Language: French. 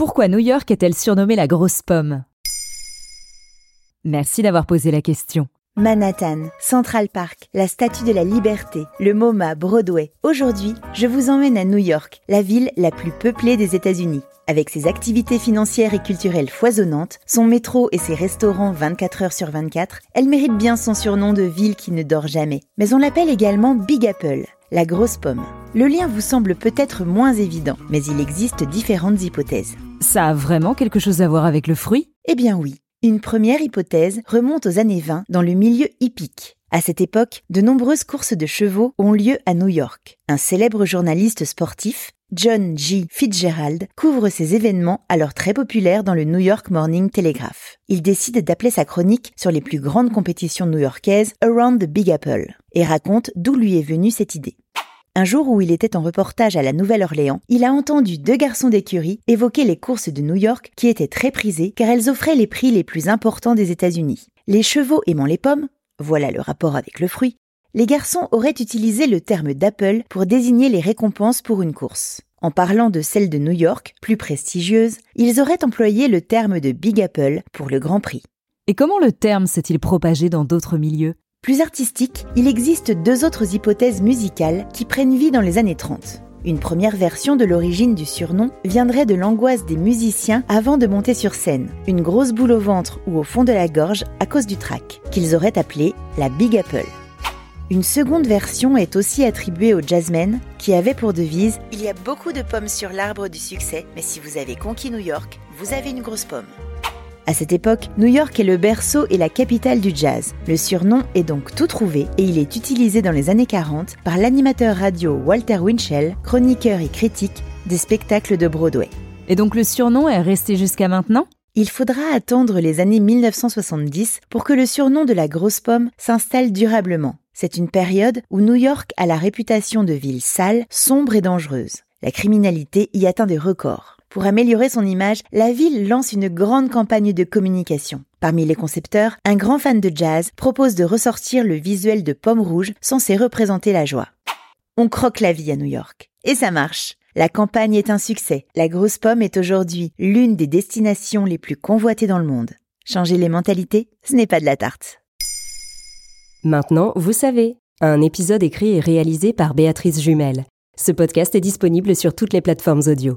Pourquoi New York est-elle surnommée la grosse pomme? Merci d'avoir posé la question. Manhattan, Central Park, la Statue de la Liberté, le MoMA, Broadway. Aujourd'hui, je vous emmène à New York, la ville la plus peuplée des États-Unis. Avec ses activités financières et culturelles foisonnantes, son métro et ses restaurants 24 heures sur 24, elle mérite bien son surnom de ville qui ne dort jamais. Mais on l'appelle également Big Apple, la grosse pomme. Le lien vous semble peut-être moins évident, mais il existe différentes hypothèses. Ça a vraiment quelque chose à voir avec le fruit? Eh bien oui. Une première hypothèse remonte aux années 20 dans le milieu hippique. À cette époque, de nombreuses courses de chevaux ont lieu à New York. Un célèbre journaliste sportif, John G. Fitzgerald, couvre ces événements alors très populaires dans le New York Morning Telegraph. Il décide d'appeler sa chronique sur les plus grandes compétitions new-yorkaises Around the Big Apple et raconte d'où lui est venue cette idée. Un jour où il était en reportage à la Nouvelle-Orléans, il a entendu deux garçons d'écurie évoquer les courses de New York qui étaient très prisées car elles offraient les prix les plus importants des États-Unis. Les chevaux aimant les pommes, voilà le rapport avec le fruit, les garçons auraient utilisé le terme d'Apple pour désigner les récompenses pour une course. En parlant de celle de New York, plus prestigieuse, ils auraient employé le terme de Big Apple pour le Grand Prix. Et comment le terme s'est-il propagé dans d'autres milieux? Plus artistique, il existe deux autres hypothèses musicales qui prennent vie dans les années 30. Une première version de l'origine du surnom viendrait de l'angoisse des musiciens avant de monter sur scène, une grosse boule au ventre ou au fond de la gorge à cause du track, qu'ils auraient appelé la Big Apple. Une seconde version est aussi attribuée aux jazzmen qui avaient pour devise Il y a beaucoup de pommes sur l'arbre du succès, mais si vous avez conquis New York, vous avez une grosse pomme. À cette époque, New York est le berceau et la capitale du jazz. Le surnom est donc tout trouvé et il est utilisé dans les années 40 par l'animateur radio Walter Winchell, chroniqueur et critique des spectacles de Broadway. Et donc le surnom est resté jusqu'à maintenant? Il faudra attendre les années 1970 pour que le surnom de la grosse pomme s'installe durablement. C'est une période où New York a la réputation de ville sale, sombre et dangereuse. La criminalité y atteint des records. Pour améliorer son image, la ville lance une grande campagne de communication. Parmi les concepteurs, un grand fan de jazz propose de ressortir le visuel de Pomme Rouge censé représenter la joie. On croque la vie à New York. Et ça marche. La campagne est un succès. La grosse pomme est aujourd'hui l'une des destinations les plus convoitées dans le monde. Changer les mentalités, ce n'est pas de la tarte. Maintenant, vous savez. Un épisode écrit et réalisé par Béatrice Jumel. Ce podcast est disponible sur toutes les plateformes audio.